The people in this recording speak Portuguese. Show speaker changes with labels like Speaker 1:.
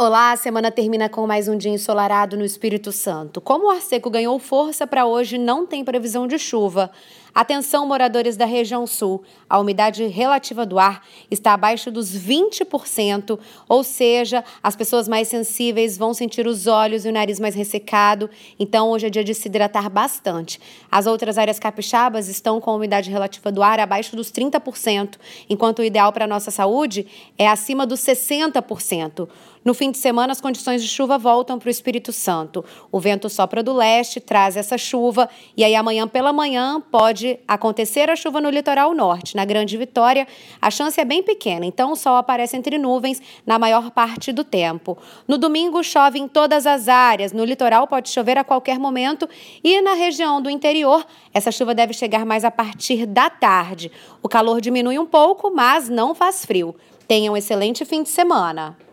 Speaker 1: Olá, a semana termina com mais um dia ensolarado no Espírito Santo. Como o ar seco ganhou força para hoje, não tem previsão de chuva. Atenção, moradores da região sul, a umidade relativa do ar está abaixo dos 20%, ou seja, as pessoas mais sensíveis vão sentir os olhos e o nariz mais ressecado, então hoje é dia de se hidratar bastante. As outras áreas capixabas estão com a umidade relativa do ar abaixo dos 30%, enquanto o ideal para a nossa saúde é acima dos 60%. No fim de semana, as condições de chuva voltam para o Espírito Santo. O vento sopra do leste, traz essa chuva, e aí amanhã pela manhã pode pode acontecer a chuva no litoral norte. Na Grande Vitória, a chance é bem pequena, então o sol aparece entre nuvens na maior parte do tempo. No domingo, chove em todas as áreas. No litoral, pode chover a qualquer momento. E na região do interior, essa chuva deve chegar mais a partir da tarde. O calor diminui um pouco, mas não faz frio. Tenha um excelente fim de semana.